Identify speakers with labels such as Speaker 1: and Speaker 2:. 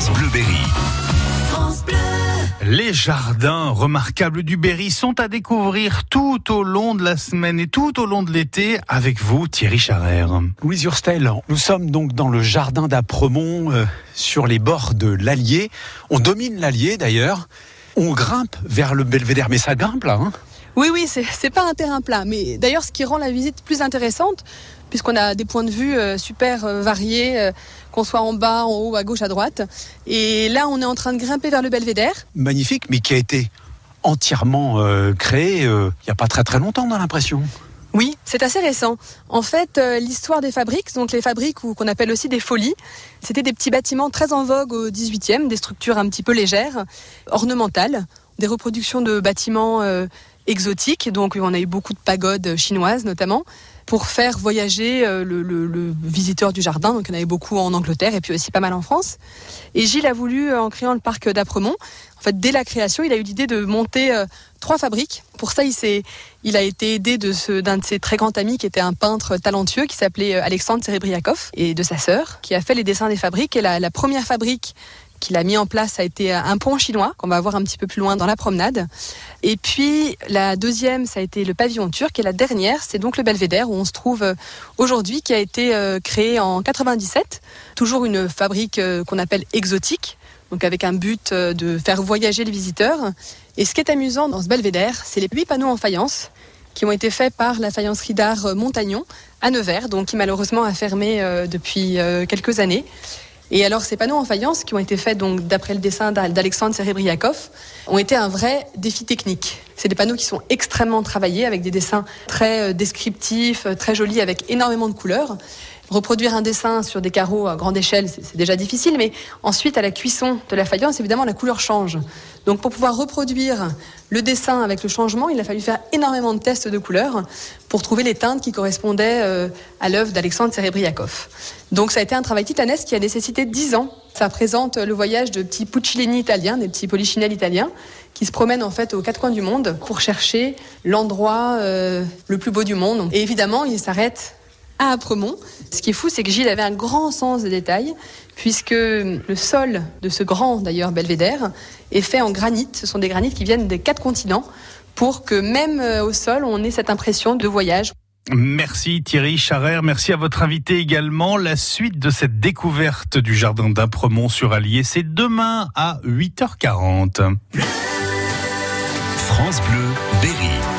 Speaker 1: France Bleu Berry.
Speaker 2: Les jardins remarquables du Berry sont à découvrir tout au long de la semaine et tout au long de l'été avec vous, Thierry Charrère.
Speaker 3: Louise Urstel, nous sommes donc dans le jardin d'Apremont, euh, sur les bords de l'Allier. On domine l'Allier d'ailleurs. On grimpe vers le belvédère, mais ça grimpe là. Hein
Speaker 4: oui, oui, c'est pas un terrain plat. Mais d'ailleurs, ce qui rend la visite plus intéressante, puisqu'on a des points de vue euh, super euh, variés, euh, qu'on soit en bas, en haut, à gauche, à droite. Et là, on est en train de grimper vers le belvédère.
Speaker 3: Magnifique, mais qui a été entièrement créé il n'y a pas très très longtemps, on a l'impression.
Speaker 4: Oui, c'est assez récent. En fait, l'histoire des fabriques, donc les fabriques ou qu'on appelle aussi des folies, c'était des petits bâtiments très en vogue au 18e, des structures un petit peu légères, ornementales, des reproductions de bâtiments exotiques. Donc on a eu beaucoup de pagodes chinoises notamment pour faire voyager euh, le, visiteur du jardin. Donc il y en avait beaucoup en Angleterre et puis aussi pas mal en France. Et Gilles a voulu, euh, en créant le parc d'Apremont, en fait dès la création, il a eu l'idée de monter euh, trois fabriques. Pour ça, il, il a été aidé de d'un de ses très grands amis qui était un peintre talentueux qui s'appelait Alexandre Serebriakov et de sa sœur qui a fait les dessins des fabriques. Et la, la première fabrique qu'il a mis en place a été un pont chinois qu'on va voir un petit peu plus loin dans la promenade. Et puis la deuxième, ça a été le pavillon turc et la dernière, c'est donc le Belvédère où on se trouve euh, aujourd'hui, qui a été euh, créé en 97. Toujours une fabrique euh, qu'on appelle exotique, donc avec un but de faire voyager les visiteurs. Et ce qui est amusant dans ce Belvédère, c'est les huit panneaux en faïence qui ont été faits par la faïencerie d'art Montagnon à Nevers, donc qui malheureusement a fermé depuis quelques années. Et alors ces panneaux en faïence qui ont été faits donc d'après le dessin d'Alexandre Serebriakov ont été un vrai défi technique. C'est des panneaux qui sont extrêmement travaillés avec des dessins très euh, descriptifs, euh, très jolis avec énormément de couleurs. Reproduire un dessin sur des carreaux à grande échelle, c'est déjà difficile, mais ensuite à la cuisson de la faïence, évidemment, la couleur change. Donc pour pouvoir reproduire le dessin avec le changement, il a fallu faire énormément de tests de couleurs pour trouver les teintes qui correspondaient euh, à l'œuvre d'Alexandre Serebriakov. Donc ça a été un travail titanesque qui a nécessité dix ans. Ça présente le voyage de petits puccellini italiens, des petits polichinelles italiens, qui se promènent en fait aux quatre coins du monde pour chercher l'endroit euh, le plus beau du monde. Et évidemment, ils s'arrêtent à Apremont. Ce qui est fou, c'est que Gilles avait un grand sens des détails, puisque le sol de ce grand, d'ailleurs, belvédère, est fait en granit. Ce sont des granites qui viennent des quatre continents, pour que même euh, au sol, on ait cette impression de voyage.
Speaker 2: Merci Thierry Charrère, merci à votre invité également. La suite de cette découverte du jardin d'Apremont sur Allier, c'est demain à 8h40.
Speaker 1: France Bleu, Berry.